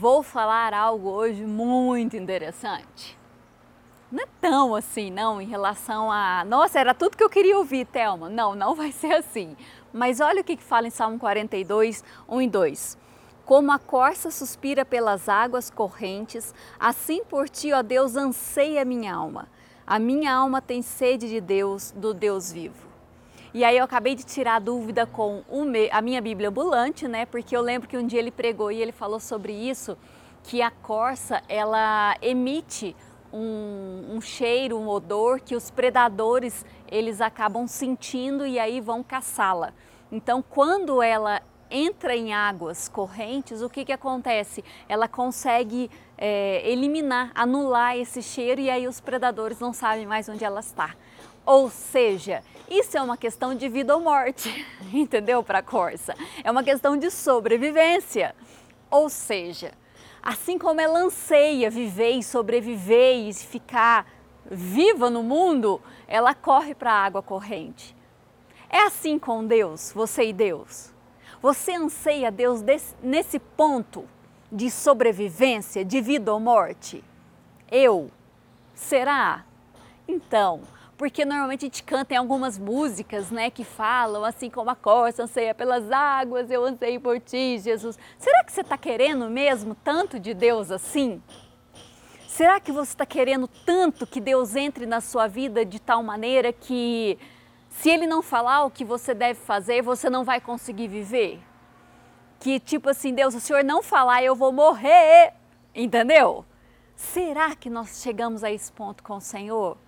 Vou falar algo hoje muito interessante. Não é tão assim, não, em relação a. Nossa, era tudo que eu queria ouvir, Thelma. Não, não vai ser assim. Mas olha o que fala em Salmo 42, 1 e 2. Como a corça suspira pelas águas correntes, assim por ti, ó Deus, anseia minha alma. A minha alma tem sede de Deus, do Deus vivo. E aí eu acabei de tirar a dúvida com a minha Bíblia ambulante, né? Porque eu lembro que um dia ele pregou e ele falou sobre isso, que a corça ela emite um, um, cheiro, um odor que os predadores eles acabam sentindo e aí vão caçá-la. Então, quando ela entra em águas correntes, o que, que acontece? Ela consegue é, eliminar, anular esse cheiro e aí os predadores não sabem mais onde ela está. Ou seja, isso é uma questão de vida ou morte, entendeu? Para a corça. É uma questão de sobrevivência. Ou seja, assim como ela anseia viver e sobreviver e ficar viva no mundo, ela corre para a água corrente. É assim com Deus, você e Deus. Você anseia Deus desse, nesse ponto de sobrevivência, de vida ou morte? Eu? Será? Então, porque normalmente a gente canta em algumas músicas, né, que falam assim como a corça anseia pelas águas, eu anseio por ti, Jesus. Será que você está querendo mesmo tanto de Deus assim? Será que você está querendo tanto que Deus entre na sua vida de tal maneira que se Ele não falar o que você deve fazer, você não vai conseguir viver? Que tipo assim, Deus, o Senhor não falar, eu vou morrer, entendeu? Será que nós chegamos a esse ponto com o Senhor?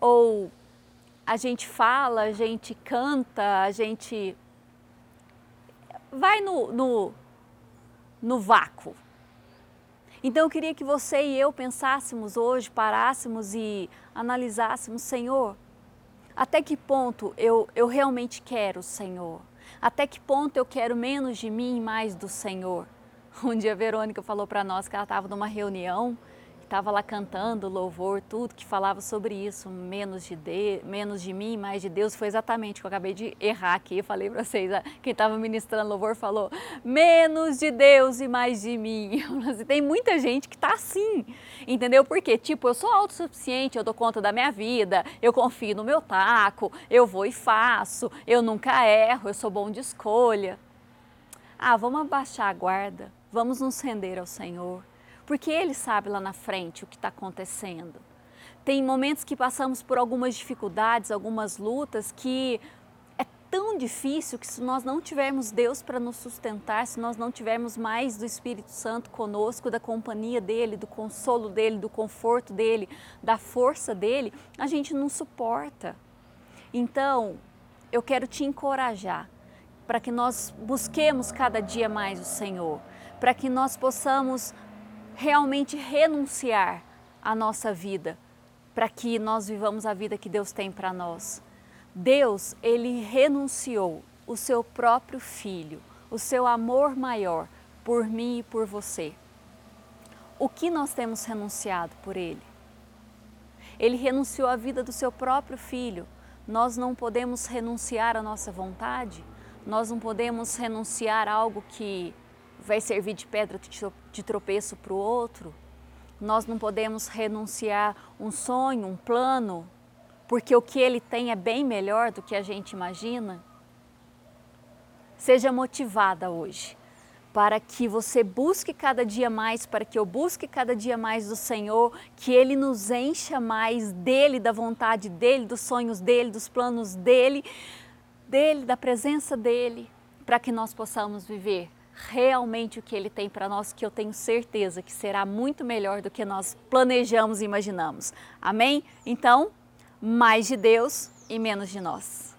Ou a gente fala, a gente canta, a gente vai no, no, no vácuo. Então eu queria que você e eu pensássemos hoje, parássemos e analisássemos, Senhor, até que ponto eu, eu realmente quero o Senhor? Até que ponto eu quero menos de mim e mais do Senhor? Um dia a Verônica falou para nós que ela estava numa reunião estava lá cantando louvor, tudo que falava sobre isso, menos de, de, menos de mim, mais de Deus, foi exatamente o que eu acabei de errar aqui. Eu falei para vocês, quem estava ministrando louvor falou, menos de Deus e mais de mim. Tem muita gente que está assim, entendeu? Porque, tipo, eu sou autossuficiente, eu dou conta da minha vida, eu confio no meu taco, eu vou e faço, eu nunca erro, eu sou bom de escolha. Ah, vamos abaixar a guarda, vamos nos render ao Senhor porque Ele sabe lá na frente o que está acontecendo. Tem momentos que passamos por algumas dificuldades, algumas lutas que é tão difícil que se nós não tivermos Deus para nos sustentar, se nós não tivermos mais do Espírito Santo conosco, da companhia dele, do consolo dele, do conforto dele, da força dele, a gente não suporta. Então, eu quero te encorajar para que nós busquemos cada dia mais o Senhor, para que nós possamos realmente renunciar à nossa vida para que nós vivamos a vida que Deus tem para nós. Deus, ele renunciou o seu próprio filho, o seu amor maior por mim e por você. O que nós temos renunciado por ele? Ele renunciou à vida do seu próprio filho. Nós não podemos renunciar à nossa vontade, nós não podemos renunciar a algo que vai servir de pedra de tropeço para o outro. Nós não podemos renunciar um sonho, um plano, porque o que ele tem é bem melhor do que a gente imagina. Seja motivada hoje para que você busque cada dia mais, para que eu busque cada dia mais do Senhor, que Ele nos encha mais dele, da vontade dele, dos sonhos dele, dos planos dele, dele, da presença dele, para que nós possamos viver realmente o que Ele tem para nós, que eu tenho certeza que será muito melhor do que nós planejamos e imaginamos. Amém? Então, mais de Deus e menos de nós.